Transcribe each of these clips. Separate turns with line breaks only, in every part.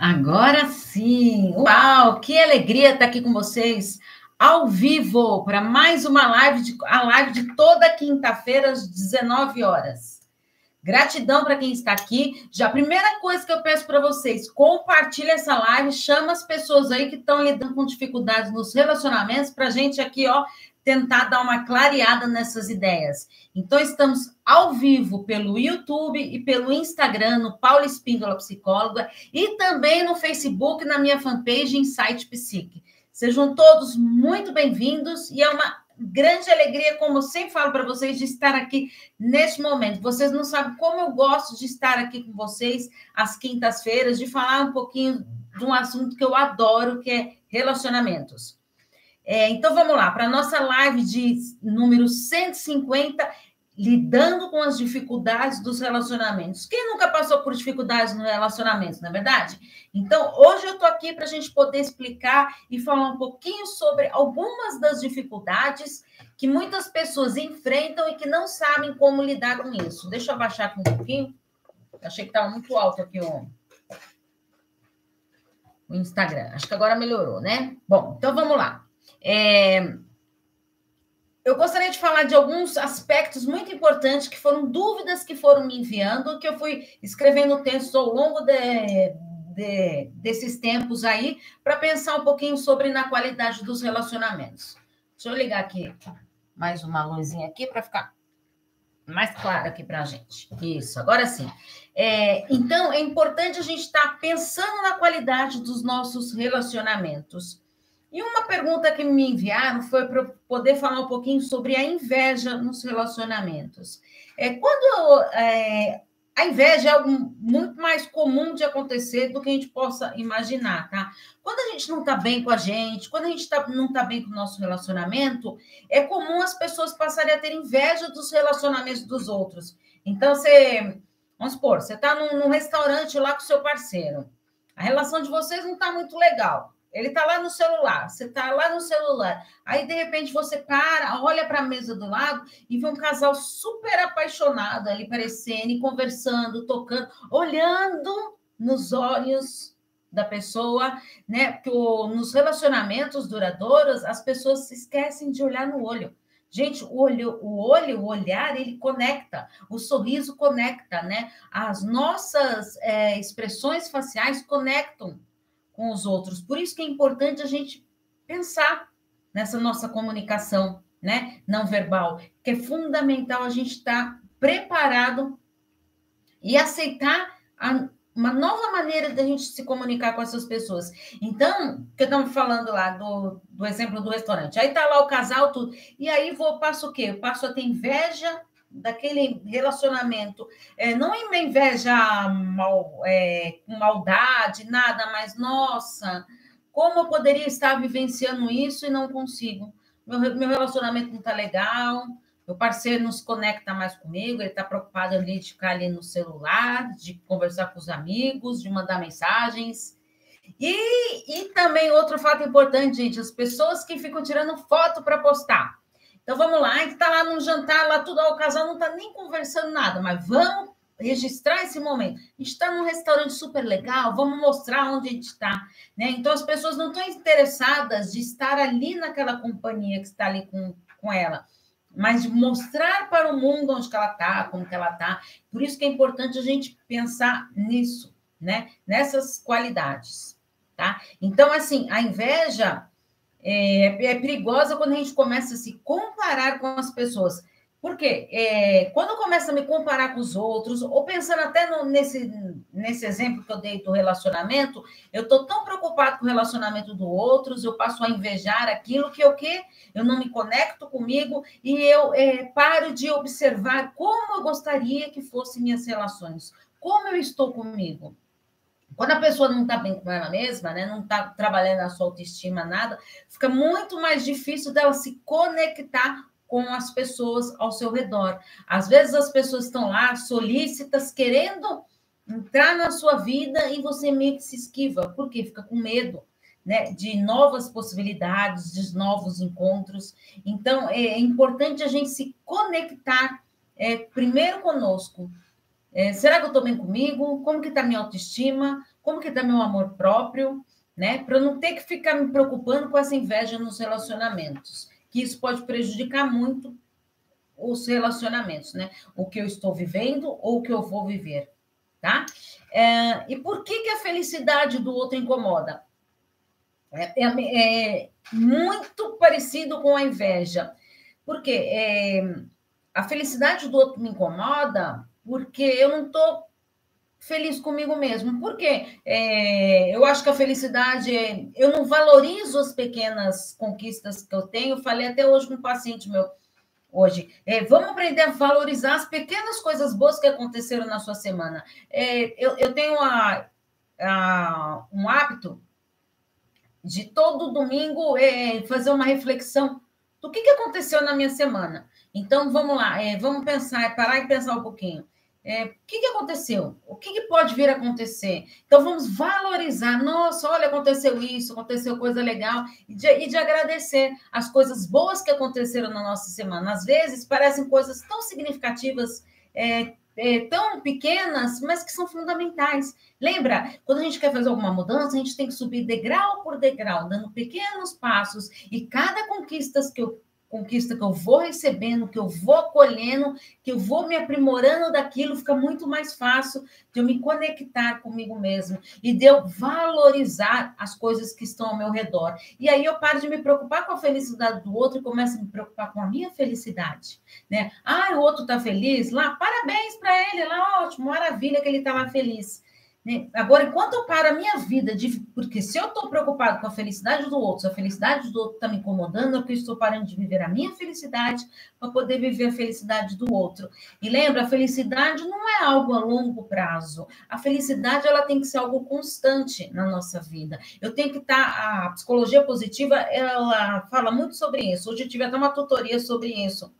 Agora sim! Uau, que alegria estar aqui com vocês ao vivo para mais uma live, de, a live de toda quinta-feira às 19 horas. Gratidão para quem está aqui. Já a primeira coisa que eu peço para vocês, compartilhe essa live, chama as pessoas aí que estão lidando com dificuldades nos relacionamentos para a gente aqui, ó, tentar dar uma clareada nessas ideias. Então, estamos ao vivo pelo YouTube e pelo Instagram, no Paulo Espíndola Psicóloga, e também no Facebook, na minha fanpage Insight Psique. Sejam todos muito bem-vindos e é uma grande alegria, como eu sempre falo para vocês, de estar aqui neste momento. Vocês não sabem como eu gosto de estar aqui com vocês às quintas-feiras, de falar um pouquinho de um assunto que eu adoro, que é relacionamentos. É, então vamos lá, para a nossa live de número 150, lidando com as dificuldades dos relacionamentos. Quem nunca passou por dificuldades no relacionamento, não é verdade? Então, hoje eu estou aqui para a gente poder explicar e falar um pouquinho sobre algumas das dificuldades que muitas pessoas enfrentam e que não sabem como lidar com isso. Deixa eu abaixar aqui um pouquinho. Achei que estava muito alto aqui o, o Instagram. Acho que agora melhorou, né? Bom, então vamos lá. É, eu gostaria de falar de alguns aspectos muito importantes que foram dúvidas que foram me enviando, que eu fui escrevendo textos ao longo de, de, desses tempos aí, para pensar um pouquinho sobre na qualidade dos relacionamentos. Deixa eu ligar aqui mais uma luzinha aqui para ficar mais claro aqui para a gente. Isso, agora sim. É, então, é importante a gente estar tá pensando na qualidade dos nossos relacionamentos. E uma pergunta que me enviaram foi para poder falar um pouquinho sobre a inveja nos relacionamentos. É, quando é, a inveja é algo muito mais comum de acontecer do que a gente possa imaginar, tá? Quando a gente não está bem com a gente, quando a gente tá, não está bem com o nosso relacionamento, é comum as pessoas passarem a ter inveja dos relacionamentos dos outros. Então, você, vamos supor, você está num, num restaurante lá com seu parceiro. A relação de vocês não está muito legal. Ele está lá no celular, você está lá no celular. Aí, de repente, você para, olha para a mesa do lado e vê um casal super apaixonado ali parecendo, conversando, tocando, olhando nos olhos da pessoa, né? Porque nos relacionamentos duradouros, as pessoas se esquecem de olhar no olho. Gente, o olho, o olho, o olhar, ele conecta, o sorriso conecta, né? As nossas é, expressões faciais conectam com os outros. Por isso que é importante a gente pensar nessa nossa comunicação, né, não verbal, que é fundamental a gente estar tá preparado e aceitar a, uma nova maneira de a gente se comunicar com essas pessoas. Então, que estamos falando lá do, do exemplo do restaurante. Aí tá lá o casal, tudo. E aí vou, passo o quê? Eu passo a ter inveja daquele relacionamento. É, não é uma inveja mal, é, maldade, nada, mas nossa, como eu poderia estar vivenciando isso e não consigo? Meu, meu relacionamento não está legal, meu parceiro não se conecta mais comigo, ele está preocupado ali de ficar ali no celular, de conversar com os amigos, de mandar mensagens. E, e também outro fato importante, gente, as pessoas que ficam tirando foto para postar. Então vamos lá, a gente está lá num jantar, lá tudo, o casal não está nem conversando nada, mas vamos registrar esse momento. A gente está num restaurante super legal, vamos mostrar onde a gente está. Né? Então as pessoas não estão interessadas de estar ali naquela companhia que está ali com, com ela, mas de mostrar para o mundo onde ela está, como que ela está. Por isso que é importante a gente pensar nisso, né? Nessas qualidades, tá? Então, assim, a inveja é, é, perigosa quando a gente começa a se comparar com as pessoas. Porque é, quando eu começo a me comparar com os outros, ou pensando até no, nesse, nesse exemplo que eu dei do relacionamento, eu estou tão preocupado com o relacionamento do outros, eu passo a invejar aquilo que eu que eu não me conecto comigo e eu é, paro de observar como eu gostaria que fossem minhas relações, como eu estou comigo. Quando a pessoa não está bem com ela mesma, né, não está trabalhando a sua autoestima, nada, fica muito mais difícil dela se conectar com as pessoas ao seu redor. Às vezes as pessoas estão lá solícitas, querendo entrar na sua vida e você meio que se esquiva, porque fica com medo. Né, de novas possibilidades, de novos encontros. Então, é importante a gente se conectar é, primeiro conosco, É, será que eu estou bem comigo? Como que está minha autoestima? Como que está meu amor próprio? Né? Para eu não ter que ficar me preocupando com essa inveja nos relacionamentos, que isso pode prejudicar muito os relacionamentos, né? O que eu estou vivendo ou o que eu vou viver, tá? É, e por que, que a felicidade do outro incomoda? É, é, é muito parecido com a inveja. Porque é, a felicidade do outro me incomoda porque eu não estou feliz comigo mesmo. Porque é, eu acho que a felicidade, é, eu não valorizo as pequenas conquistas que eu tenho. Falei até hoje com um paciente meu, hoje. É, vamos aprender a valorizar as pequenas coisas boas que aconteceram na sua semana. É, eu, eu, tenho a, a, um hábito de todo domingo é, fazer uma reflexão do que, que aconteceu na minha semana. Então, vamos lá, é, vamos pensar, parar e pensar um pouquinho. É, o que, que aconteceu? O que, que, pode vir a acontecer? Então, vamos valorizar. Nossa, olha, aconteceu isso, aconteceu coisa legal. E de, e de agradecer as coisas boas que aconteceram na nossa semana. Às vezes, parecem coisas tão significativas, é, é, tão pequenas, mas que são fundamentais. Lembra, quando a gente quer fazer alguma mudança, a gente tem que subir degrau por degrau, dando pequenos passos, e cada conquista que eu conquista que eu vou recebendo, que eu vou colhendo, que eu vou me aprimorando daquilo, fica muito mais fácil de eu me conectar comigo mesmo e de eu valorizar as coisas que estão ao meu redor. E aí eu paro de me preocupar com a felicidade do outro e começo a me preocupar com a minha felicidade, né? Ah, o outro tá feliz lá, parabéns para ele, lá ótimo, maravilha que ele tá lá feliz. Né? Agora, enquanto eu paro a minha vida, de, porque se eu estou preocupado com a felicidade do outro, se a felicidade do outro está me incomodando, é porque eu estou parando de viver a minha felicidade para poder viver a felicidade do outro. E lembra, a felicidade não é algo a longo prazo. A felicidade ela tem que ser algo constante na nossa vida. Eu tenho que estar. Tá, a psicologia positiva ela fala muito sobre isso. Hoje eu tive até uma tutoria sobre isso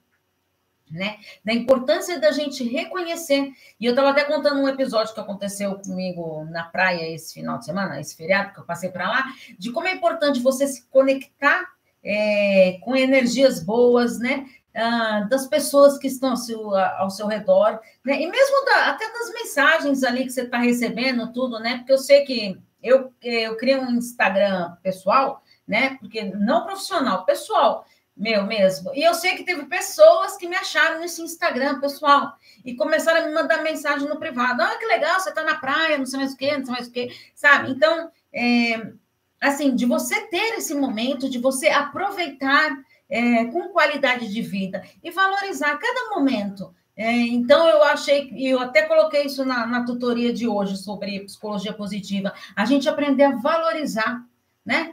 né? Da importância da gente reconhecer. E eu estava até contando um episódio que aconteceu comigo na praia esse final de semana, esse feriado que eu passei para lá, de como é importante você se conectar é, com energias boas, né? Ah, das pessoas que estão ao seu, ao seu redor, né? E mesmo da, até das mensagens ali que você está recebendo, tudo, né? Porque eu sei que eu, eu criei um Instagram pessoal, né? Porque não profissional, pessoal meu mesmo. E eu sei que teve pessoas que me acharam nesse Instagram, pessoal, e começaram a me mandar mensagem no privado. Ah, que legal, você está na praia, não sei mais o quê, não sei mais o quê, sabe? Então, é, assim, de você ter esse momento, de você aproveitar é, com qualidade de vida e valorizar cada momento. É, então, eu achei, e eu até coloquei isso na, na tutoria de hoje sobre psicologia positiva, a gente aprender a valorizar, né?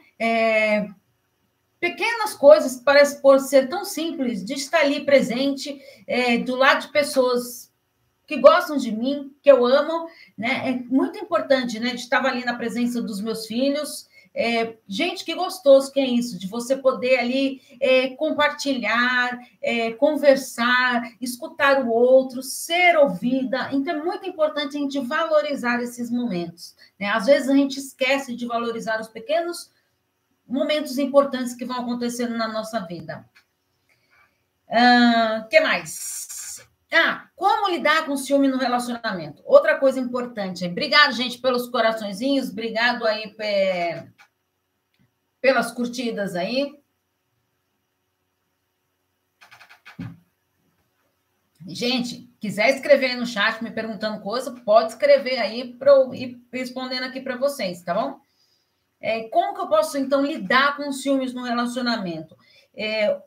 Pequenas coisas que parecem por ser tão simples, de estar ali presente, é, do lado de pessoas que gostam de mim, que eu amo, né? É muito importante, né? De estar ali na presença dos meus filhos. É, gente, que gostoso que é isso, de você poder ali é, compartilhar, é, conversar, escutar o outro, ser ouvida. Então, é muito importante a gente valorizar esses momentos. Né? Às vezes a gente esquece de valorizar os pequenos momentos importantes que vão acontecendo na nossa vida. O uh, que mais? Ah, como lidar com ciúme no relacionamento? Outra coisa importante. Obrigado, gente, pelos coraçõezinhos. Obrigado aí pelas curtidas aí. Gente, quiser escrever aí no chat me perguntando coisa, pode escrever aí para eu ir respondendo aqui para vocês, tá bom? É, como que eu posso, então, lidar com os ciúmes no relacionamento? É,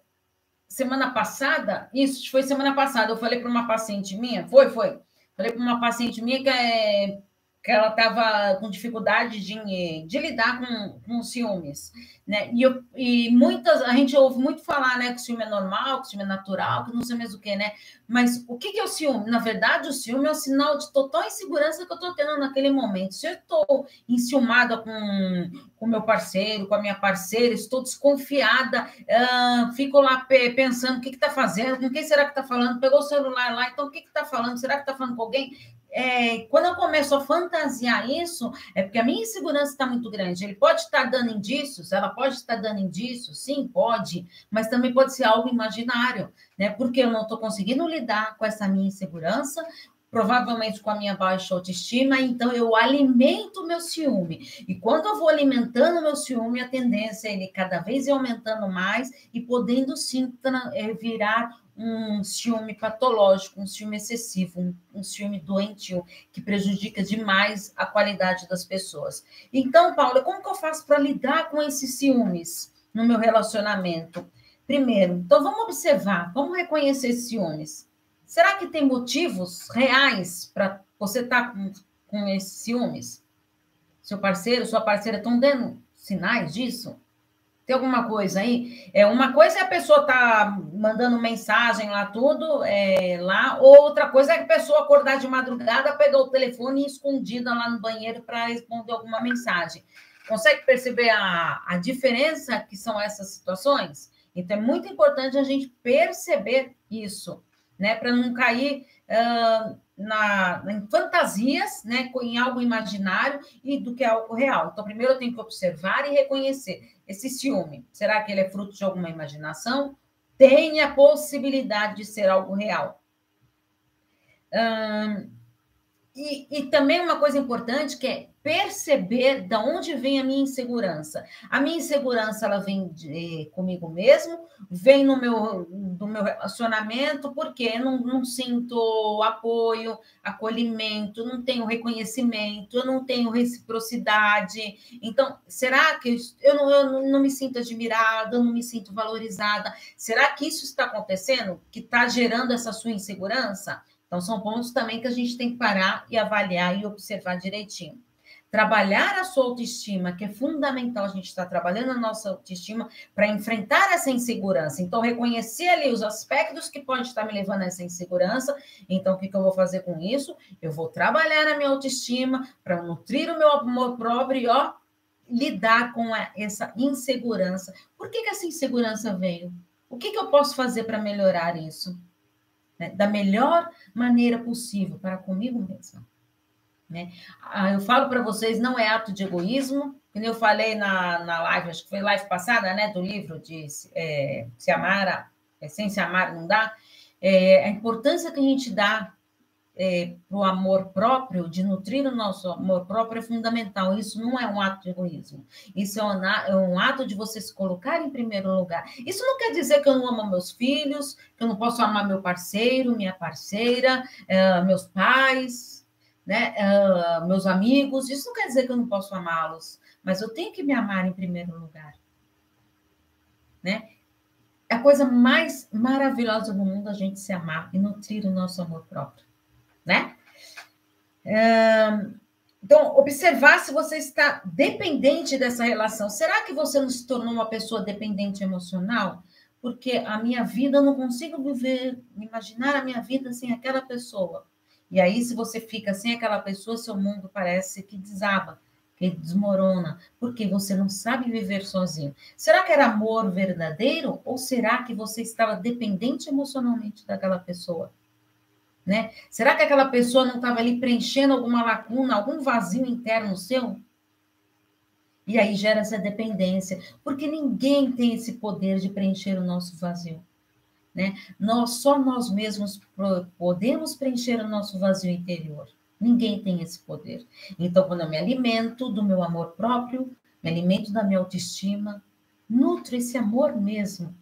semana passada, isso foi semana passada, eu falei para uma paciente minha, foi, foi. Falei para uma paciente minha que é que ela estava com dificuldade de, de lidar com, com ciúmes, né? E, eu, e muitas, a gente ouve muito falar, né, que o ciúme é normal, que o ciúme é natural, que não sei mesmo o que, né? Mas o que, que é o ciúme? Na verdade, o ciúme é um sinal de total insegurança que eu estou tendo naquele momento. Se eu estou enciumada com o meu parceiro, com a minha parceira, estou desconfiada, uh, fico lá pensando o que está fazendo, com quem será que está falando, pegou o celular lá, então o que está falando? Será que está falando com alguém? É, quando eu começo a fantasiar isso, é porque a minha insegurança está muito grande. Ele pode estar dando indícios, ela pode estar dando indícios, sim, pode, mas também pode ser algo imaginário, né? Porque eu não estou conseguindo lidar com essa minha insegurança, provavelmente com a minha baixa autoestima, então eu alimento o meu ciúme. E quando eu vou alimentando o meu ciúme, a tendência é ele cada vez ir aumentando mais e podendo sim é, virar um ciúme patológico, um ciúme excessivo, um, um ciúme doentio, que prejudica demais a qualidade das pessoas. Então, Paula, como que eu faço para lidar com esses ciúmes no meu relacionamento? Primeiro, então vamos observar, vamos reconhecer esses ciúmes. Será que tem motivos reais para você estar tá com, com esses ciúmes? Seu parceiro, sua parceira estão dando sinais disso? Tem alguma coisa aí? É, uma coisa é a pessoa tá mandando mensagem lá, tudo, é, lá, ou outra coisa é a pessoa acordar de madrugada, pegar o telefone escondida lá no banheiro para responder alguma mensagem. Consegue perceber a, a diferença que são essas situações? Então, é muito importante a gente perceber isso, né? Para não cair uh, na, em fantasias, né, em algo imaginário e do que é algo real. Então, primeiro eu tenho que observar e reconhecer esse ciúme. Será que ele é fruto de alguma imaginação? Tem a possibilidade de ser algo real. E, e também uma coisa importante que é perceber de onde vem a minha insegurança. A minha insegurança ela vem de, comigo mesmo, vem no meu do meu relacionamento, porque eu não, não sinto apoio, acolhimento, não tenho reconhecimento, eu não tenho reciprocidade. Então, será que eu não, eu não me sinto admirada, eu não me sinto valorizada? Será que isso está acontecendo, que está gerando essa sua insegurança? Então, são pontos também que a gente tem que parar e avaliar e observar direitinho trabalhar a sua autoestima, que é fundamental a gente estar tá trabalhando a nossa autoestima para enfrentar essa insegurança. Então, reconhecer ali os aspectos que pode estar me levando a essa insegurança. Então, o que, que eu vou fazer com isso? Eu vou trabalhar a minha autoestima para nutrir o meu amor próprio e, ó, lidar com essa insegurança. Por que, que essa insegurança veio? O que, que eu posso fazer para melhorar isso? Né? Da melhor maneira possível para comigo mesma. Né? Ah, eu falo para vocês, não é ato de egoísmo, como eu falei na, na live, acho que foi live passada, né, do livro de é, Se Amar, é, Sem Se Amar Não Dá, é, a importância que a gente dá é, para o amor próprio, de nutrir o nosso amor próprio, é fundamental. Isso não é um ato de egoísmo. Isso é um, é um, ato de você se colocar em primeiro lugar. Isso não quer dizer que eu não amo meus filhos, que eu não posso amar meu parceiro, minha parceira, é, meus pais, né, uh, meus amigos, isso não quer dizer que eu não posso amá-los, mas eu tenho que me amar em primeiro lugar. Né? É a coisa mais maravilhosa do mundo a gente se amar e nutrir o nosso amor próprio, né? Então, observar se você está dependente dessa relação. Será que você não se tornou uma pessoa dependente emocional? Porque a minha vida, eu não consigo viver, imaginar a minha vida sem aquela pessoa. E aí, se você fica sem aquela pessoa, seu mundo parece que desaba, que desmorona, porque você não sabe viver sozinho. Será que era amor verdadeiro ou será que você estava dependente emocionalmente daquela pessoa? Né? Será que aquela pessoa não estava ali preenchendo alguma lacuna, algum vazio interno seu? E aí gera essa dependência, porque ninguém tem esse poder de preencher o nosso vazio. Né? Nós, só nós mesmos podemos preencher o nosso vazio interior. Ninguém tem esse poder. Então, quando eu me alimento do meu amor próprio, me alimento da minha autoestima, nutro esse amor mesmo,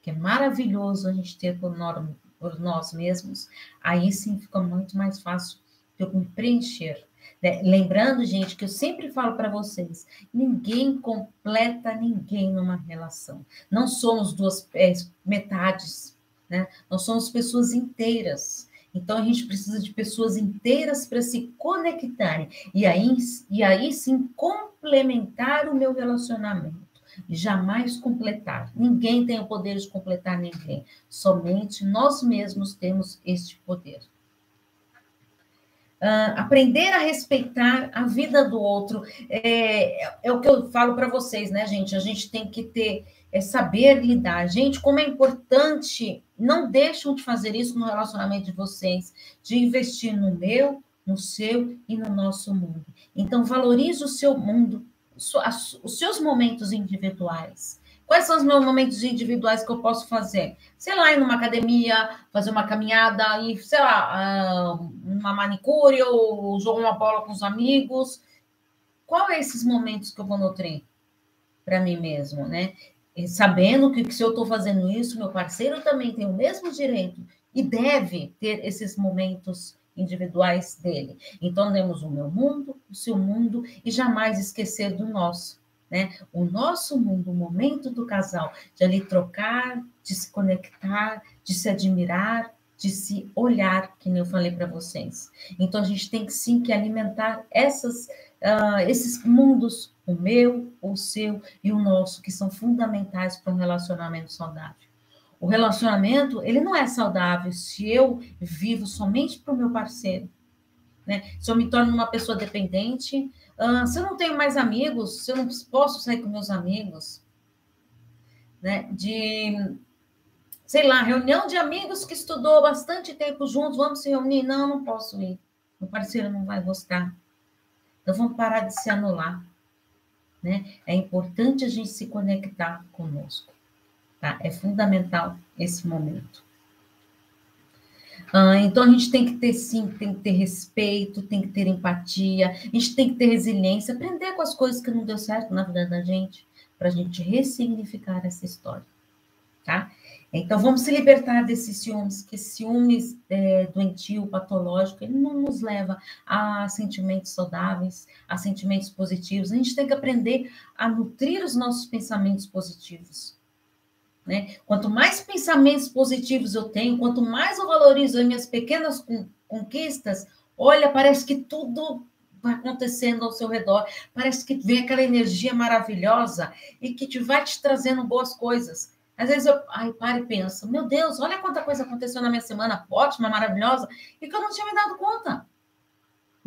que é maravilhoso a gente ter por por nós mesmos, aí sim fica muito mais fácil eu me preencher né? Lembrando, gente, que eu sempre falo para vocês: ninguém completa ninguém numa relação. Não somos duas é, metades, né? Nós somos pessoas inteiras. Então a gente precisa de pessoas inteiras para se conectarem e aí, e aí sim complementar o meu relacionamento jamais completar. Ninguém tem o poder de completar ninguém. Somente nós mesmos temos este poder. Uh, aprender a respeitar a vida do outro é, é o que eu falo para vocês, né, gente? A gente tem que ter, é saber lidar. Gente, como é importante, não deixam de fazer isso no relacionamento de vocês, de investir no meu, no seu e no nosso mundo. Então, valorize o seu mundo, os seus momentos individuais. Quais são os meus momentos individuais que eu posso fazer? Sei lá, ir numa academia, fazer uma caminhada, sei lá, uma manicure ou jogar uma bola com os amigos. Qual é esses momentos que eu vou nutrir para mim mesmo, né? E sabendo que, que se eu estou fazendo isso, meu parceiro também tem o mesmo direito e deve ter esses momentos individuais dele. Então, temos o meu mundo, o seu mundo e jamais esquecer do nosso. Né? O nosso mundo, o momento do casal, de ali trocar, de se conectar, de se admirar, de se olhar, que nem eu falei para vocês. Então a gente tem sim que alimentar essas, uh, esses mundos, o meu, o seu e o nosso, que são fundamentais para um relacionamento saudável. O relacionamento, ele não é saudável se eu vivo somente para o meu parceiro. Né? Se eu me torno uma pessoa dependente, uh, se eu não tenho mais amigos, se eu não posso sair com meus amigos, né? De, sei lá, reunião de amigos que estudou bastante tempo juntos, vamos se reunir? Não, não posso ir. Meu parceiro não vai gostar. Então vamos parar de se anular. Né? É importante a gente se conectar conosco. Tá? É fundamental esse momento. Ah, então a gente tem que ter sim, tem que ter respeito, tem que ter empatia, a gente tem que ter resiliência, aprender com as coisas que não deu certo na vida da gente, para a gente ressignificar essa história, tá? Então vamos se libertar desses ciúmes, que ciúmes é, doentio, patológico, ele não nos leva a sentimentos saudáveis, a sentimentos positivos. A gente tem que aprender a nutrir os nossos pensamentos positivos né? Quanto mais pensamentos positivos eu tenho, quanto mais eu valorizo as minhas pequenas conquistas, olha, parece que tudo vai acontecendo ao seu redor, parece que vem aquela energia maravilhosa e que te vai te trazendo boas coisas. Às vezes eu ai, paro e penso, meu Deus, olha quanta coisa aconteceu na minha semana, ótima, maravilhosa, e que eu não tinha me dado conta.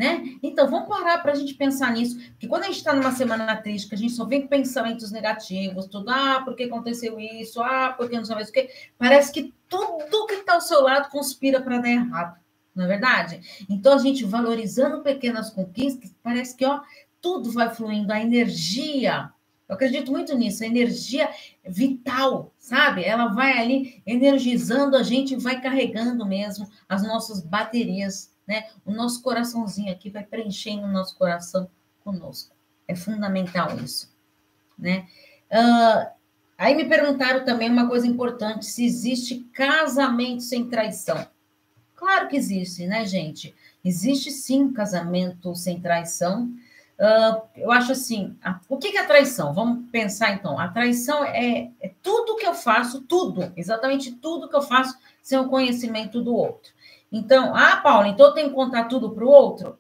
Né? Então, vamos parar para a gente pensar nisso, porque quando a gente está numa semana triste, que a gente só vem com pensamentos negativos, tudo, ah, por que aconteceu isso, ah, por que não sabe o que, parece que tudo que está ao seu lado conspira para dar errado, não é verdade? Então, a gente valorizando pequenas conquistas, parece que, ó, tudo vai fluindo, a energia, eu acredito muito nisso, a energia vital, sabe? Ela vai ali energizando a gente, vai carregando mesmo as nossas baterias né? O nosso coraçãozinho aqui vai preenchendo o nosso coração conosco. É fundamental isso, né? Uh, aí me perguntaram também uma coisa importante: se existe casamento sem traição. Claro que existe, né, gente? Existe sim casamento sem traição. Uh, eu acho assim, a, o que, que é traição? Vamos pensar então. A traição é, é tudo que eu faço, tudo, exatamente tudo que eu faço sem o conhecimento do outro. Então, ah, Paula, então eu tenho que contar tudo para o outro?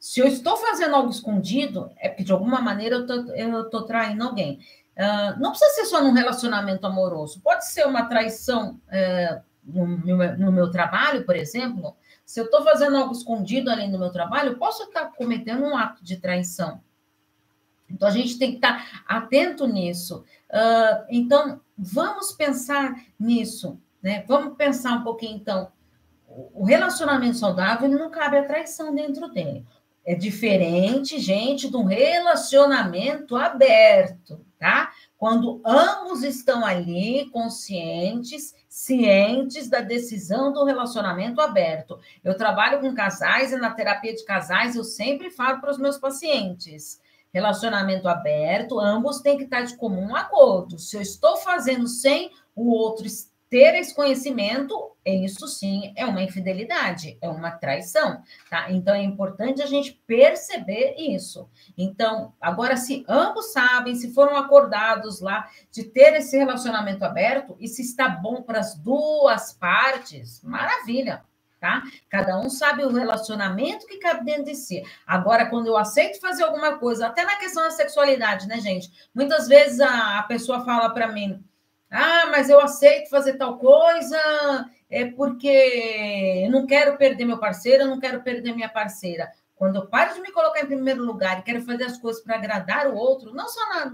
Se eu estou fazendo algo escondido, é porque de alguma maneira eu estou traindo alguém. Uh, não precisa ser só num relacionamento amoroso, pode ser uma traição uh, no, meu, no, meu, trabalho, por exemplo. Se eu estou fazendo algo escondido além do meu trabalho, eu posso estar cometendo um ato de traição. Então, a gente tem que estar atento nisso. Uh, então, vamos pensar nisso, né? Vamos pensar um pouquinho, então, o relacionamento saudável não cabe a traição dentro dele. É diferente, gente, de um relacionamento aberto, tá? Quando ambos estão ali conscientes, cientes da decisão do relacionamento aberto. Eu trabalho com casais e na terapia de casais eu sempre falo para os meus pacientes: relacionamento aberto, ambos têm que estar de comum acordo. Se eu estou fazendo sem o outro ter esse conhecimento, isso sim é uma infidelidade, é uma traição, tá? Então é importante a gente perceber isso. Então, agora, se ambos sabem, se foram acordados lá de ter esse relacionamento aberto e se está bom para as duas partes, maravilha. Tá? Cada um sabe o relacionamento que cabe dentro de si. Agora, quando eu aceito fazer alguma coisa, até na questão da sexualidade, né, gente? Muitas vezes a, a pessoa fala para mim, ah, mas eu aceito fazer tal coisa é porque não quero perder meu parceiro, não quero perder minha parceira. Quando eu paro de me colocar em primeiro lugar e quero fazer as coisas para agradar o outro, não só na,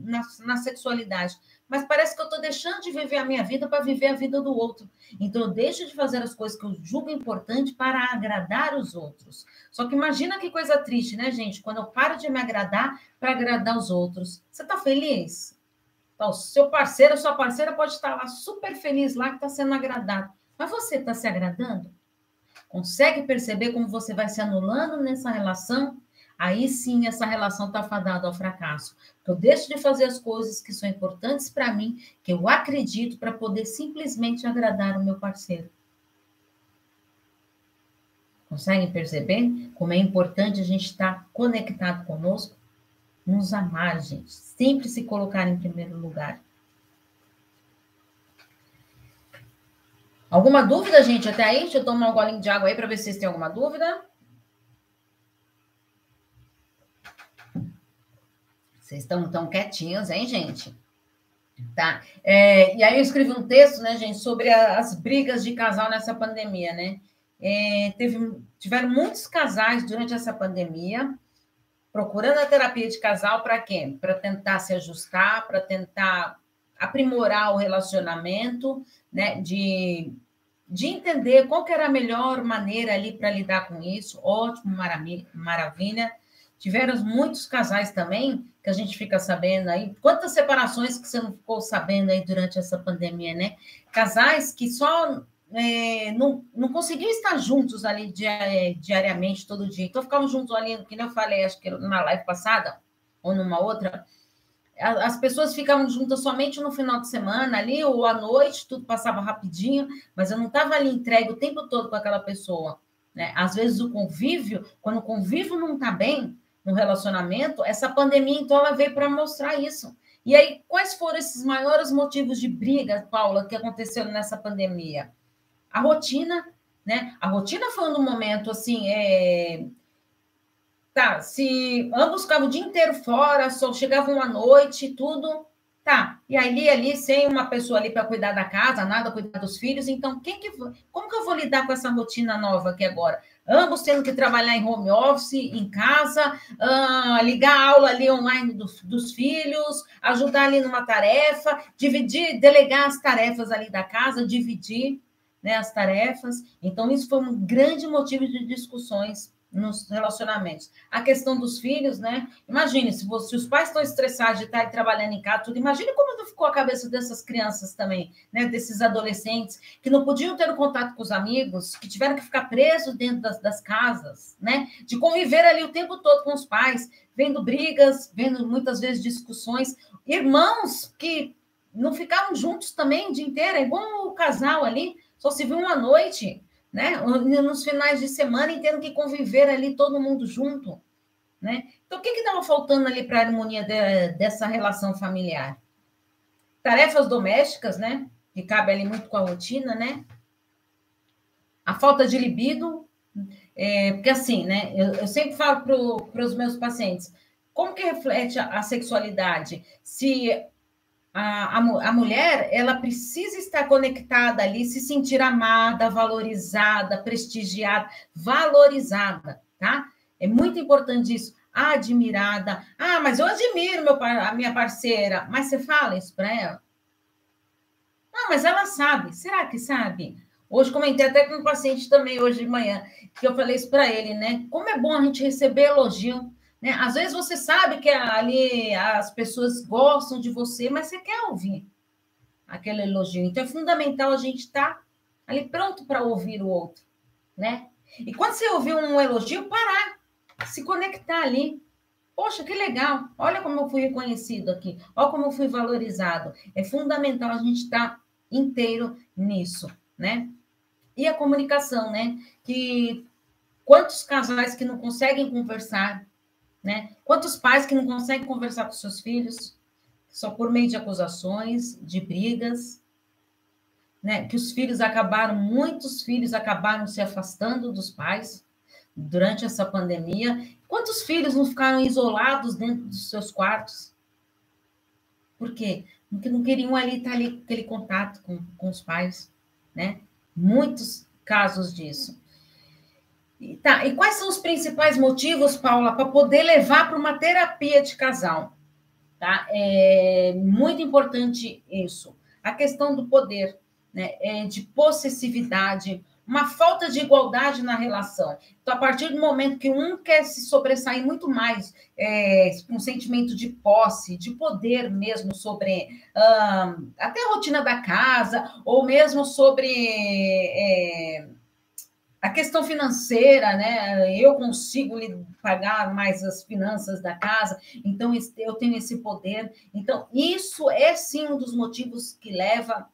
na, na sexualidade, mas parece que eu estou deixando de viver a minha vida para viver a vida do outro. Então, eu deixo de fazer as coisas que eu julgo importante para agradar os outros. Só que imagina que coisa triste, né, gente? Quando eu paro de me agradar para agradar os outros. Você está feliz? Então, seu parceiro, sua parceira pode estar lá super feliz lá que está sendo agradado. Mas você está se agradando? Consegue perceber como você vai se anulando nessa relação? Aí sim essa relação está fadada ao fracasso. Eu deixo de fazer as coisas que são importantes para mim, que eu acredito, para poder simplesmente agradar o meu parceiro. Conseguem perceber como é importante a gente estar conectado conosco? Nos amar, gente. Sempre se colocar em primeiro lugar. Alguma dúvida, gente, até aí? Deixa eu tomar um golinho de água aí para ver se vocês têm alguma dúvida. Vocês estão tão quietinhos, hein, gente? Tá. É, e aí eu escrevi um texto, né, gente, sobre a, as brigas de casal nessa pandemia, né? É, teve, tiveram muitos casais durante essa pandemia procurando a terapia de casal para quê? Para tentar se ajustar, para tentar aprimorar o relacionamento, né? De, de entender qual que era a melhor maneira ali para lidar com isso. Ótimo, maravilha. Tiveram muitos casais também que a gente fica sabendo aí. Quantas separações que você não ficou sabendo aí durante essa pandemia, né? Casais que só é, não, não conseguiam estar juntos ali diariamente, todo dia. Então, ficavam juntos ali, que nem eu falei, acho que na live passada, ou numa outra, as pessoas ficavam juntas somente no final de semana ali, ou à noite, tudo passava rapidinho, mas eu não estava ali entregue o tempo todo com aquela pessoa. Né? Às vezes o convívio, quando o convívio não está bem no relacionamento, essa pandemia, então, ela veio para mostrar isso. E aí, quais foram esses maiores motivos de briga, Paula, que aconteceram nessa pandemia? A rotina, né? A rotina foi um momento assim, é... tá, se ambos ficavam o dia inteiro fora, só chegavam à noite, tudo, tá. E ali, ali, sem uma pessoa ali para cuidar da casa, nada, cuidar dos filhos, então, quem que, como que eu vou lidar com essa rotina nova aqui agora? Ambos tendo que trabalhar em home office, em casa, uh, ligar a aula ali online dos, dos filhos, ajudar ali numa tarefa, dividir, delegar as tarefas ali da casa, dividir né, as tarefas. Então, isso foi um grande motivo de discussões nos relacionamentos. A questão dos filhos, né? Imagine, se, você, se os pais estão estressados de estar trabalhando em casa, tudo, imagine como ficou a cabeça dessas crianças também, né? Desses adolescentes que não podiam ter contato com os amigos, que tiveram que ficar presos dentro das, das casas, né? De conviver ali o tempo todo com os pais, vendo brigas, vendo muitas vezes discussões, irmãos que não ficavam juntos também o dia inteiro, é igual o casal ali, só se viu uma noite, né? Nos finais de semana e tendo que conviver ali todo mundo junto, né? Então, o que estava faltando ali para a harmonia de, dessa relação familiar? Tarefas domésticas, né? Que cabe ali muito com a rotina, né? A falta de libido, é, porque assim, né? Eu, eu sempre falo para os meus pacientes, como que reflete a, a sexualidade? Se a, a, a, mulher ela precisa estar conectada ali, se sentir amada, valorizada, prestigiada, valorizada, tá? É muito importante isso. Admirada. Ah, mas eu admiro meu, a minha parceira. Mas você fala isso para ela? Não, mas ela sabe. Será que sabe? Hoje comentei até com um paciente também, hoje de manhã, que eu falei isso para ele, né? Como é bom a gente receber elogio. Né? Às vezes você sabe que ali as pessoas gostam de você, mas você quer ouvir aquele elogio. Então é fundamental a gente estar tá ali pronto para ouvir o outro, né? E quando você ouvir um elogio, parar, se conectar ali. Poxa, que legal! Olha como eu fui reconhecido aqui, olha como eu fui valorizado. É fundamental a gente estar tá inteiro nisso, né? E a comunicação, né? Que quantos casais que não conseguem conversar, né? Quantos pais que não conseguem conversar com seus filhos só por meio de acusações, de brigas, né? Que os filhos acabaram, muitos filhos acabaram se afastando dos pais durante essa pandemia. Quantos filhos não ficaram isolados dentro dos seus quartos? Por quê? Porque não queriam ali estar ali aquele contato com, com os pais, né? Muitos casos disso. Tá, e quais são os principais motivos, Paula, para poder levar para uma terapia de casal? Tá? É muito importante isso. A questão do poder, né? É de possessividade, uma falta de igualdade na relação. Então, a partir do momento que um quer se sobressair muito mais, é, um sentimento de posse, de poder mesmo sobre uh, até a rotina da casa, ou mesmo sobre. É, a questão financeira, né? Eu consigo pagar mais as finanças da casa, então eu tenho esse poder. Então, isso é sim um dos motivos que leva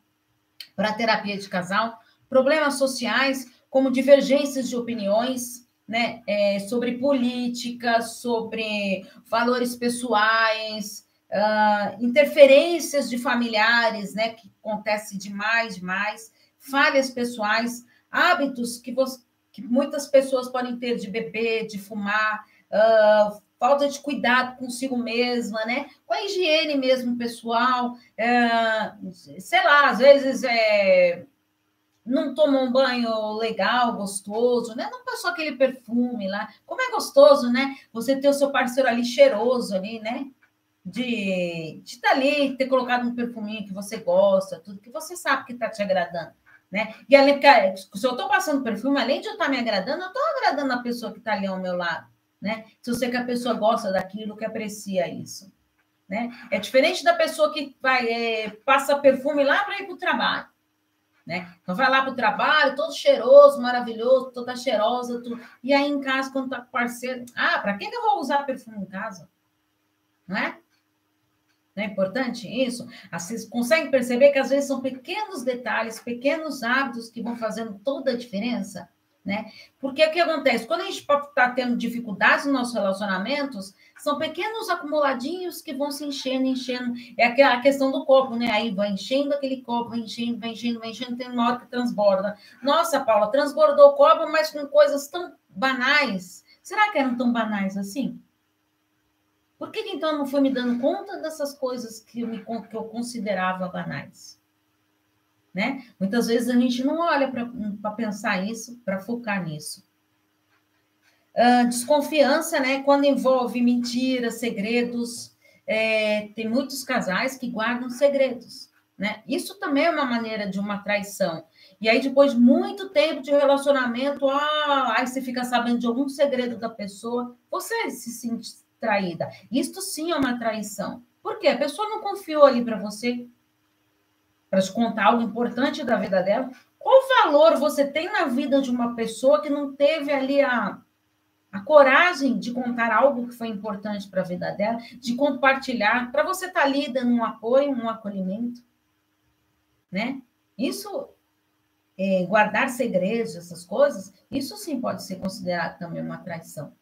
para a terapia de casal. Problemas sociais, como divergências de opiniões, né? É, sobre política, sobre valores pessoais, uh, interferências de familiares, né? Que acontece demais, demais, falhas pessoais hábitos que, você, que muitas pessoas podem ter de beber, de fumar, uh, falta de cuidado consigo mesma, né? Com a higiene mesmo pessoal, uh, sei lá, às vezes é, não toma um banho legal, gostoso, né? Não passou aquele perfume lá. Como é gostoso, né? Você ter o seu parceiro ali cheiroso ali, né? De estar tá ali, ter colocado um perfuminho que você gosta, tudo que você sabe que está te agradando. Né? E além, porque se eu estou passando perfume, além de eu estar tá me agradando, eu estou agradando a pessoa que está ali ao meu lado. Né? Se eu sei que a pessoa gosta daquilo, que aprecia isso. Né? É diferente da pessoa que vai é, passa perfume lá para ir para o trabalho. Né? Então vai lá para o trabalho, todo cheiroso, maravilhoso, toda cheirosa, tudo. e aí em casa, quando está com parceiro, ah, para que, que eu vou usar perfume em casa? Não é? Não é importante isso? Vocês conseguem perceber que às vezes são pequenos detalhes, pequenos hábitos que vão fazendo toda a diferença? Né? Porque o que acontece? Quando a gente está tendo dificuldades nos nossos relacionamentos, são pequenos acumuladinhos que vão se enchendo, enchendo. É aquela questão do copo, né? Aí vai enchendo aquele copo, vai enchendo, vai enchendo, vai enchendo, tem uma hora que transborda. Nossa, Paula, transbordou o copo, mas com coisas tão banais. Será que eram tão banais assim? Por que então eu não fui me dando conta dessas coisas que eu, me, que eu considerava banais? Né? Muitas vezes a gente não olha para pensar isso, para focar nisso. Uh, desconfiança, né? Quando envolve mentiras, segredos. É, tem muitos casais que guardam segredos, né? Isso também é uma maneira de uma traição. E aí, depois de muito tempo de relacionamento, ah, aí você fica sabendo de algum segredo da pessoa, você se sente traída. Isto sim é uma traição. Por quê? A pessoa não confiou ali para você, para te contar algo importante da vida dela. Qual valor você tem na vida de uma pessoa que não teve ali a, a coragem de contar algo que foi importante para a vida dela, de compartilhar, para você estar tá ali dando um apoio, um acolhimento? Né? Isso, é, guardar segredos, essas coisas, isso sim pode ser considerado também uma traição.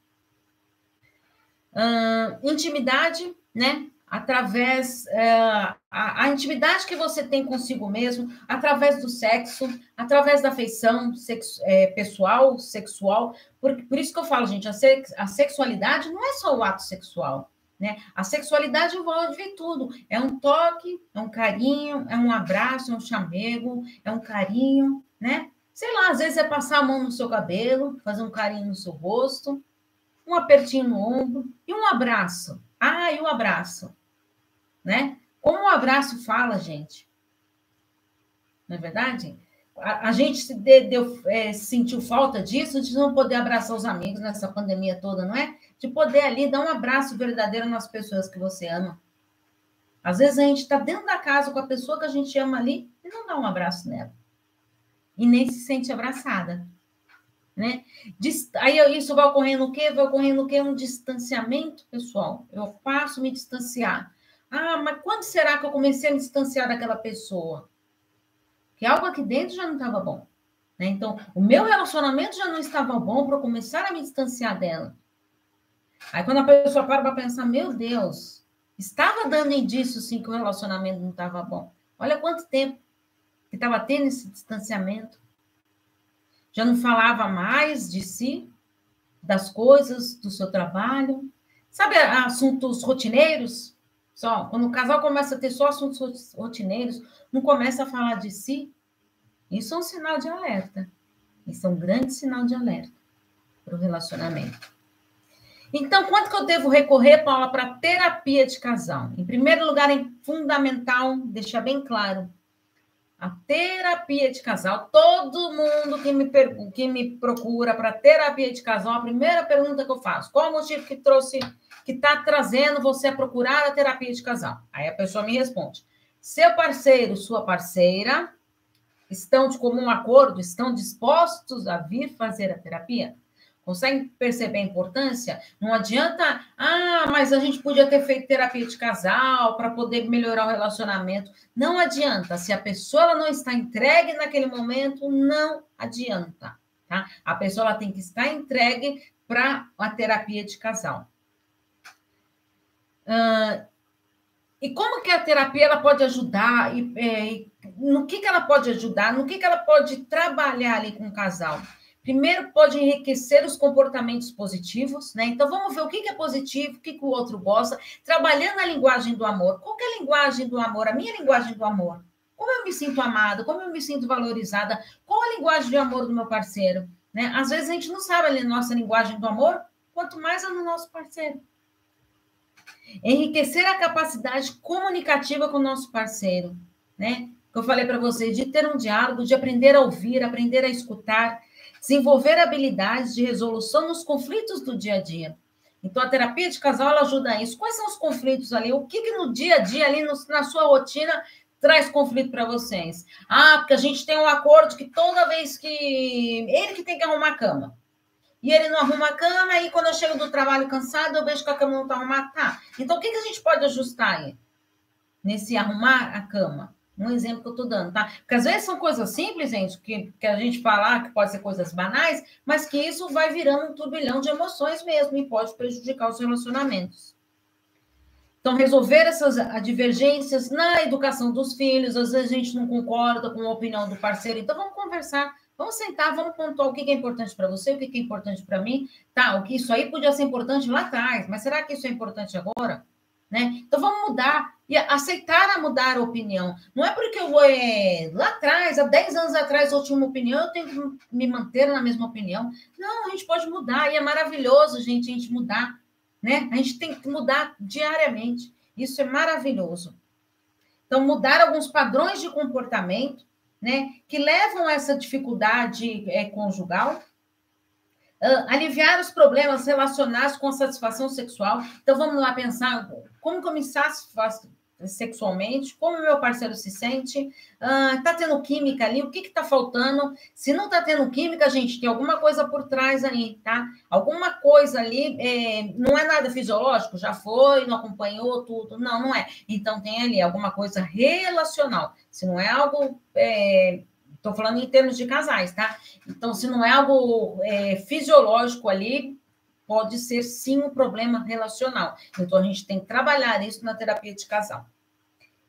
Uh, intimidade, né? Através uh, a, a, intimidade que você tem consigo mesmo, através do sexo, através da afeição sexo, é, pessoal, sexual. Por, por isso que eu falo, gente, a, sex, a sexualidade não é só o ato sexual. Né? A sexualidade envolve tudo. É um toque, é um carinho, é um abraço, é um chamego, é um carinho, né? Sei lá, às vezes é passar a mão no seu cabelo, fazer um carinho no seu rosto, um apertinho no ombro e um abraço. Ah, e um abraço, né? Como o um abraço fala, gente? Não é verdade? A, a gente deu, é, sentiu falta disso, de não poder abraçar os amigos nessa pandemia toda, não é? De poder ali dar um abraço verdadeiro nas pessoas que você ama. Às vezes a gente está dentro da casa com a pessoa que a gente ama ali e não dá um abraço nela. E nem se sente abraçada né? Aí isso vai ocorrendo o quê? Vai ocorrendo o quê? Um distanciamento, pessoal. Eu a me distanciar. Ah, mas quando será que eu comecei a me distanciar daquela pessoa? Que algo aqui dentro já não estava bom. Né? Então, o meu relacionamento já não estava bom para começar a me distanciar dela. Aí, quando a pessoa para para pensar, meu Deus, estava dando indício, sim, que o relacionamento não estava bom. Olha quanto tempo que estava tendo esse distanciamento já não falava mais de si, das coisas, do seu trabalho. Sabe assuntos rotineiros? Só quando o casal começa a ter só assuntos rotineiros, não começa a falar de si, isso é um sinal de alerta. Isso é um grande sinal de alerta para o relacionamento. Então, quanto que eu devo recorrer, Paula, para terapia de casal? Em primeiro lugar, é fundamental deixar bem claro A terapia de casal, todo mundo que me, que me procura para terapia de casal, a primeira pergunta que eu faço: qual o motivo que trouxe, que está trazendo você a procurar a terapia de casal? Aí a pessoa me responde: seu parceiro, sua parceira, estão de comum acordo, estão dispostos a vir fazer a terapia? Consegue perceber a importância? Não adianta, ah, mas a gente podia ter feito terapia de casal para poder melhorar o relacionamento. Não adianta. Se a pessoa não está entregue naquele momento, não adianta. Tá? A pessoa tem que estar entregue para a terapia de casal. Uh, e como que a terapia ela pode ajudar? E, é, e, no que, que ela pode ajudar? No que, que ela pode trabalhar ali com o casal? Primeiro, pode enriquecer os comportamentos positivos, né? Então, vamos ver o que é positivo, o que, o outro gosta, trabalhando a linguagem do amor. Qual é a linguagem do amor? A minha linguagem do amor. Como eu me sinto amada, como eu me sinto valorizada, qual a linguagem de amor do meu parceiro? Né? Às vezes a gente não sabe a nossa linguagem do amor, quanto mais a no nosso parceiro. Enriquecer a capacidade comunicativa com o nosso parceiro, né? Que eu falei para vocês, de ter um diálogo, de aprender a ouvir, aprender a escutar, desenvolver habilidades de resolução nos conflitos do dia a dia. Então, a terapia de casal ajuda a isso. Quais são os conflitos ali? O que, que no dia a dia, ali no, na sua rotina, traz conflito para vocês? Ah, porque a gente tem um acordo que toda vez que. Ele que tem que arrumar a cama. E ele não arruma a cama, e quando eu chego do trabalho cansado, eu vejo que a cama não está arrumada. Tá. Então, o que, que a gente pode ajustar aí? Nesse arrumar a cama? Um exemplo que eu estou dando, tá? Porque às vezes são coisas simples, gente, que, que a gente falar que pode ser coisas banais, mas que isso vai virando um turbilhão de emoções mesmo e pode prejudicar os relacionamentos. Então, resolver essas divergências na educação dos filhos, às vezes a gente não concorda com a opinião do parceiro, então vamos conversar, vamos sentar, vamos pontuar o que é importante para você, o que é importante para mim. Tá, o que isso aí podia ser importante lá atrás, mas será que isso é importante agora? Né? Então vamos mudar e aceitar a mudar a opinião. Não é porque eu é, lá atrás, há 10 anos atrás, eu tinha uma opinião, eu tenho que me manter na mesma opinião. Não, a gente pode mudar, e é maravilhoso, gente, a gente mudar. Né? A gente tem que mudar diariamente. Isso é maravilhoso. Então, mudar alguns padrões de comportamento né, que levam a essa dificuldade é, conjugal Uh, aliviar os problemas relacionados com a satisfação sexual. Então, vamos lá pensar como que eu me satisfaço sexualmente, como meu parceiro se sente, uh, tá tendo química ali, o que que tá faltando? Se não tá tendo química, gente, tem alguma coisa por trás aí, tá? Alguma coisa ali, é, não é nada fisiológico, já foi, não acompanhou tudo, não, não é. Então, tem ali alguma coisa relacional. Se não é algo é, Estou falando em termos de casais, tá? Então, se não é algo é, fisiológico ali, pode ser sim um problema relacional. Então, a gente tem que trabalhar isso na terapia de casal.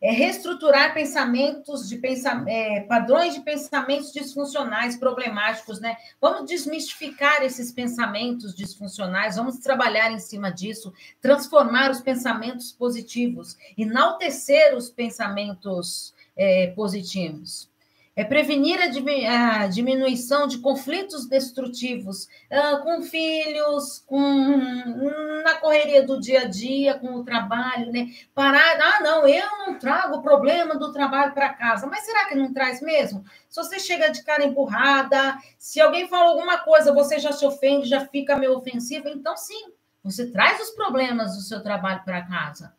É reestruturar pensamentos de é, padrões de pensamentos disfuncionais, problemáticos, né? Vamos desmistificar esses pensamentos disfuncionais, vamos trabalhar em cima disso, transformar os pensamentos positivos, enaltecer os pensamentos é, positivos é prevenir a, diminuição de conflitos destrutivos uh, com filhos, com na correria do dia a dia, com o trabalho, né? Parar, ah, não, eu não trago o problema do trabalho para casa, mas será que não traz mesmo? Se você chega de cara empurrada, se alguém fala alguma coisa, você já se ofende, já fica meio ofensivo, então sim, você traz os problemas do seu trabalho para casa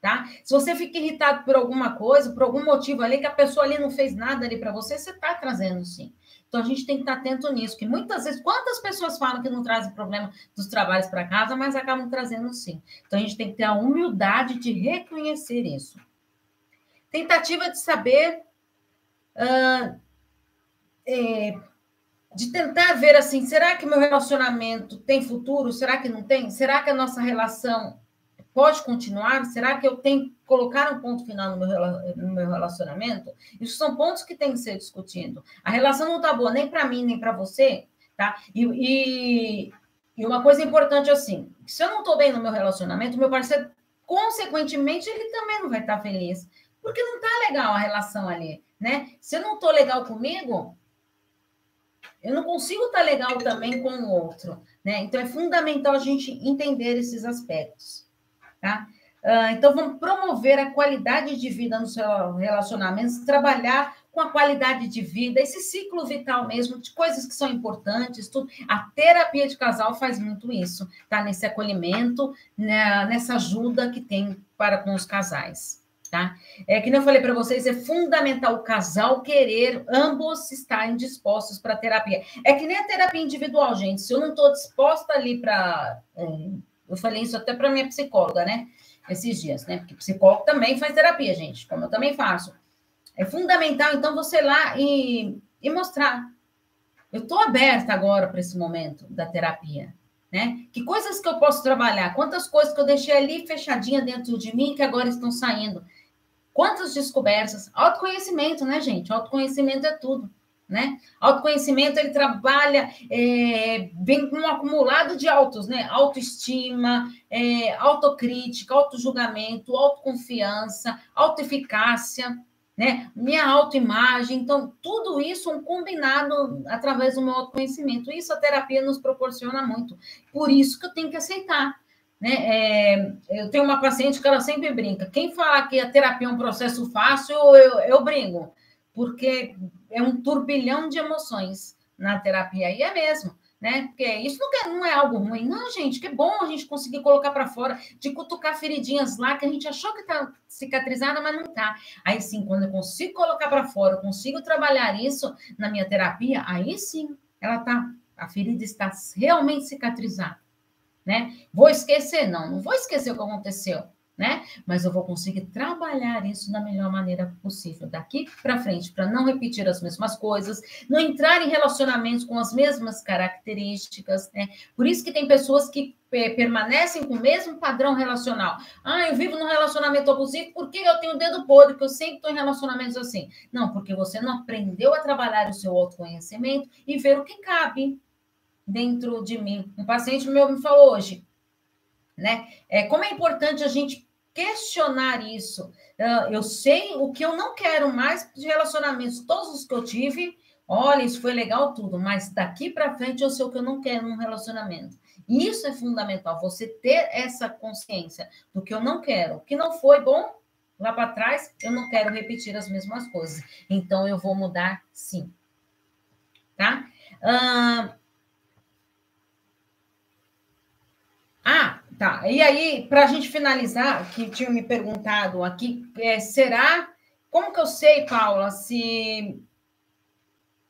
tá? Se você fica irritado por alguma coisa, por algum motivo ali que a pessoa ali não fez nada ali para você, você está trazendo sim. Então a gente tem que estar atento nisso, que muitas vezes, quantas pessoas falam que não trazem problema dos trabalhos para casa, mas acabam trazendo sim. Então a gente tem que ter a humildade de reconhecer isso. Tentativa de saber, uh, é, de tentar ver assim, será que meu relacionamento tem futuro? Será que não tem? Será que a nossa relação pode continuar? Será que eu tenho que colocar um ponto final no meu, relacionamento? Isso são pontos que têm que ser discutidos. A relação não está boa nem para mim, nem para você, tá? E, e, e, uma coisa importante assim, se eu não estou bem no meu relacionamento, meu parceiro, consequentemente, ele também não vai estar tá feliz, porque não está legal a relação ali, né? Se eu não estou legal comigo, eu não consigo estar tá legal também com o outro, né? Então é fundamental a gente entender esses aspectos. Tá? Uh, então, vamos promover a qualidade de vida nos relacionamentos, trabalhar com a qualidade de vida, esse ciclo vital mesmo, de coisas que são importantes, tudo. A terapia de casal faz muito isso, tá? Nesse acolhimento, né? nessa ajuda que tem para com os casais. Tá? É que eu falei para vocês, é fundamental o casal querer ambos estarem dispostos para a terapia. É que nem a terapia individual, gente. Se eu não estou disposta ali para. É, eu falei isso até para minha psicóloga, né? Esses dias, né? Porque psicólogo também faz terapia, gente, como eu também faço. É fundamental, então, você ir lá e, e mostrar. Eu estou aberta agora para esse momento da terapia. Né? Que coisas que eu posso trabalhar? Quantas coisas que eu deixei ali fechadinha dentro de mim que agora estão saindo? Quantas descobertas? Autoconhecimento, né, gente? Autoconhecimento é tudo, né? Autoconhecimento, ele trabalha é, bem um acumulado de autos, né? Autoestima, é, autocrítica, autojulgamento, autoconfiança, autoeficácia, né? Minha autoimagem. Então, tudo isso um combinado através do meu autoconhecimento. Isso a terapia nos proporciona muito. Por isso que eu tenho que aceitar. Né? É, eu tenho uma paciente que ela sempre brinca. Quem fala que a terapia é um processo fácil, eu, eu brinco, porque é um turbilhão de emoções na terapia, e é mesmo. Né? Porque isso não é, não é algo ruim, não, gente. Que bom a gente conseguir colocar para fora, de cutucar feridinhas lá que a gente achou que está cicatrizada, mas não está. Aí sim, quando eu consigo colocar para fora, eu consigo trabalhar isso na minha terapia, aí sim, ela tá, a ferida está realmente cicatrizada né? Vou esquecer? Não, não vou esquecer o que aconteceu, né? Mas eu vou conseguir trabalhar isso da melhor maneira possível daqui para frente, para não repetir as mesmas coisas, não entrar em relacionamentos com as mesmas características, né? Por isso que tem pessoas que permanecem com o mesmo padrão relacional. Ah, eu vivo num relacionamento abusivo porque eu tenho o dedo podre, que eu sempre estou em relacionamentos assim. Não, porque você não aprendeu a trabalhar o seu autoconhecimento e ver o que cabe, dentro de mim. Um paciente meu me falou hoje, né? É, como é importante a gente questionar isso. Uh, eu sei o que eu não quero mais de relacionamentos, todos os que eu tive. Olha, isso foi legal tudo, mas daqui para frente eu sei o que eu não quero num relacionamento. Isso é fundamental, você ter essa consciência do que eu não quero. O que não foi bom lá para trás, eu não quero repetir as mesmas coisas. Então eu vou mudar sim. Tá? Uh, Ah, tá. E aí, para a gente finalizar, que tinha me perguntado aqui, é, será. Como que eu sei, Paula, se,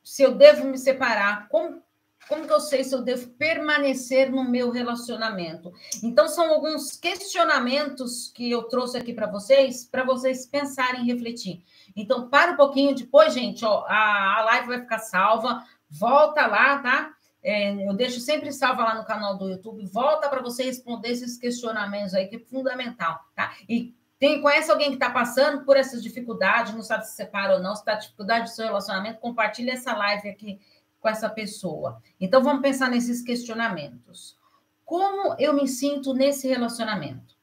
se eu devo me separar? Como, como que eu sei se eu devo permanecer no meu relacionamento? Então, são alguns questionamentos que eu trouxe aqui para vocês, para vocês pensarem e refletir. Então, para um pouquinho depois, gente, ó, a, a live vai ficar salva, volta lá, tá? É, eu deixo sempre salva lá no canal do YouTube, volta para você responder esses questionamentos aí, que é fundamental, tá? E tem, conhece alguém que está passando por essas dificuldades, não sabe se separa ou não, se está dificuldade do seu relacionamento, compartilhe essa live aqui com essa pessoa. Então, vamos pensar nesses questionamentos. Como eu me sinto nesse relacionamento?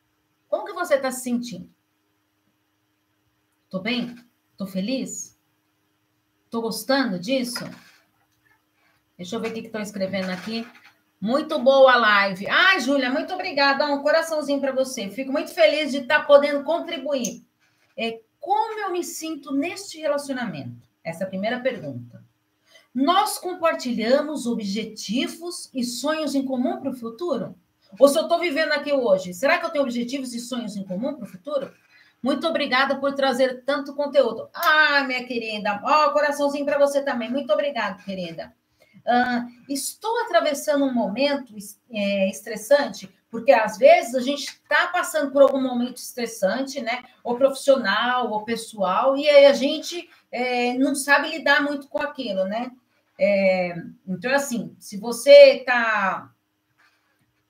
Como que você está se sentindo? Tô bem? Tô feliz? Tô gostando disso? Deixa eu ver o que estão escrevendo aqui. Muito boa live. Ai, Júlia, muito obrigada. Um coraçãozinho para você. Fico muito feliz de estar tá podendo contribuir. É, como eu me sinto neste relacionamento? Essa é a primeira pergunta. Nós compartilhamos objetivos e sonhos em comum para o futuro? Ou se eu estou vivendo aqui hoje, será que eu tenho objetivos e sonhos em comum para o futuro? Muito obrigada por trazer tanto conteúdo. Ah, minha querida, ó, oh, coraçãozinho para você também. Muito obrigada, querida. Estou atravessando um momento é, estressante, porque às vezes a gente está passando por algum momento estressante, né? Ou profissional, ou pessoal, e aí a gente é, não sabe lidar muito com aquilo, né? É, então, assim, se você está.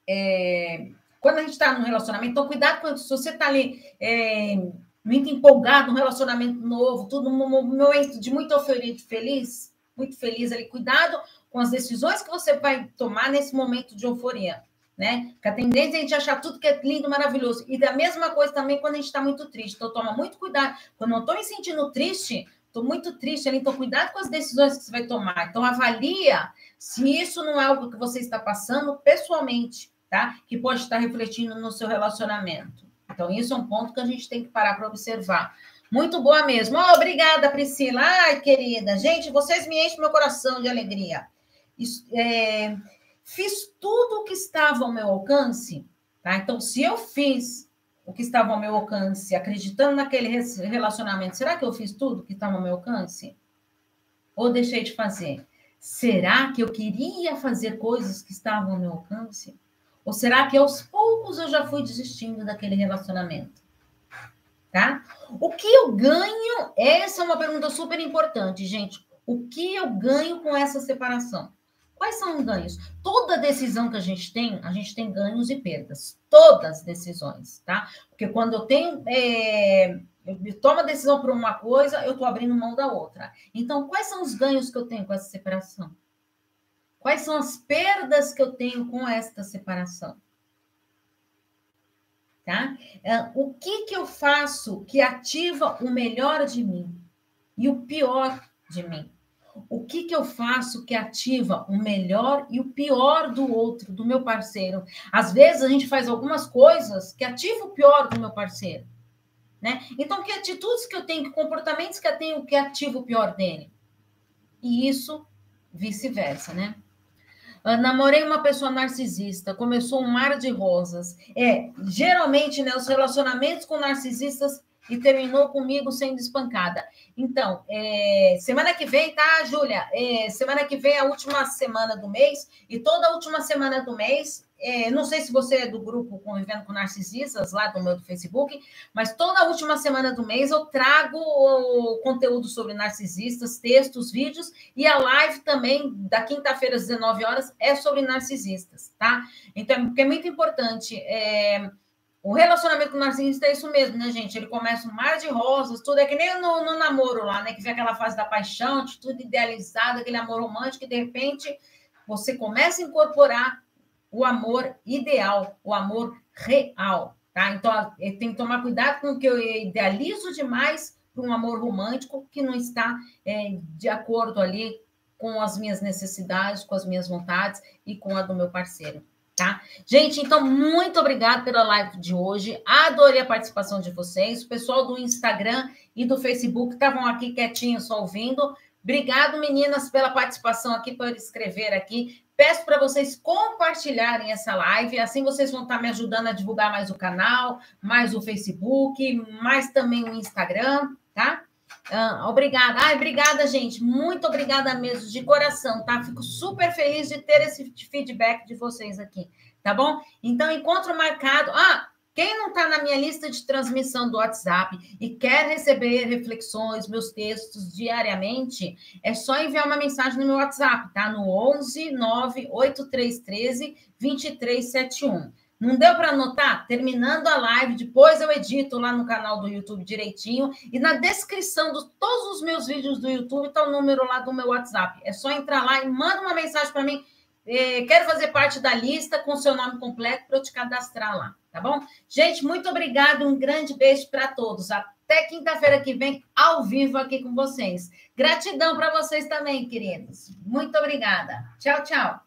É, quando a gente está no relacionamento, então cuidado com se você está ali é, muito empolgado no relacionamento novo, tudo num momento de muito feliz, muito feliz ali, cuidado com as decisões que você vai tomar nesse momento de euforia, né? Que a tendência é a gente achar tudo que é lindo, maravilhoso. E da mesma coisa também quando a gente está muito triste. Então, toma muito cuidado. Quando eu estou me sentindo triste, estou muito triste então cuidado com as decisões que você vai tomar. Então, avalia se isso não é algo que você está passando pessoalmente, tá? Que pode estar refletindo no seu relacionamento. Então, isso é um ponto que a gente tem que parar para observar. Muito boa mesmo. Oh, obrigada, Priscila. Ai, querida. Gente, vocês me enchem meu coração de alegria. É, fiz tudo o que estava ao meu alcance, tá? Então, se eu fiz o que estava ao meu alcance, acreditando naquele relacionamento, será que eu fiz tudo que estava ao meu alcance? Ou deixei de fazer? Será que eu queria fazer coisas que estavam ao meu alcance? Ou será que aos poucos eu já fui desistindo daquele relacionamento? Tá? O que eu ganho? Essa é uma pergunta super importante, gente. O que eu ganho com essa separação? Quais são os ganhos? Toda decisão que a gente tem, a gente tem ganhos e perdas. Todas as decisões, tá? Porque quando eu tenho. É, eu tomo a decisão por uma coisa, eu estou abrindo mão da outra. Então, quais são os ganhos que eu tenho com essa separação? Quais são as perdas que eu tenho com esta separação? Tá? É, o que, que eu faço que ativa o melhor de mim e o pior de mim? O que, que eu faço que ativa o melhor e o pior do outro, do meu parceiro. Às vezes a gente faz algumas coisas que ativam o pior do meu parceiro. Né? Então, que atitudes que eu tenho, que comportamentos que eu tenho que ativam o pior dele? E isso vice-versa, né? Ah, namorei uma pessoa narcisista, começou um mar de rosas. É, geralmente, né, os relacionamentos com narcisistas e terminou comigo sendo espancada. Então, é, semana que vem, tá, Júlia? É, semana que vem é a última semana do mês, e toda a última semana do mês, é, não sei se você é do grupo Convivendo com Narcisistas, lá do meu do Facebook, mas toda a última semana do mês eu trago conteúdo sobre narcisistas, textos, vídeos, e a live também, da quinta-feira às 19 horas, é sobre narcisistas, tá? Então, porque é muito importante. É, o relacionamento com o narcisista é isso mesmo, né, gente? Ele começa um mar de rosas, tudo é que nem no, no namoro lá, né? Que vem aquela fase da paixão, de tudo idealizado, aquele amor romântico, e de repente você começa a incorporar o amor ideal, o amor real, tá? Então, tem que tomar cuidado com o que eu idealizo demais para um amor romântico que não está é, de acordo ali com as minhas necessidades, com as minhas vontades e com a do meu parceiro tá? Gente, então, muito obrigada pela live de hoje. Adorei a participação de vocês. O pessoal do Instagram e do Facebook estavam aqui quietinhos, só ouvindo. Obrigado, meninas, pela participação aqui, por escrever aqui. Peço para vocês compartilharem essa live, assim vocês vão estar me ajudando a divulgar mais o canal, mais o Facebook, mais também o Instagram, tá? Ah, obrigada. Ai, obrigada, gente. Muito obrigada mesmo, de coração, tá? Fico super feliz de ter esse feedback de vocês aqui, tá bom? Então, encontro marcado. Ah, quem não está na minha lista de transmissão do WhatsApp e quer receber reflexões, meus textos diariamente, é só enviar uma mensagem no meu WhatsApp, tá? No 11 98313 2371. Não deu para anotar? Terminando a live, depois eu edito lá no canal do YouTube direitinho. E na descrição de todos os meus vídeos do YouTube está o número lá do meu WhatsApp. É só entrar lá e manda uma mensagem para mim. Eh, quero fazer parte da lista com seu nome completo para eu te cadastrar lá, tá bom? Gente, muito obrigada. Um grande beijo para todos. Até quinta-feira que vem, ao vivo aqui com vocês. Gratidão para vocês também, queridos. Muito obrigada. Tchau, tchau.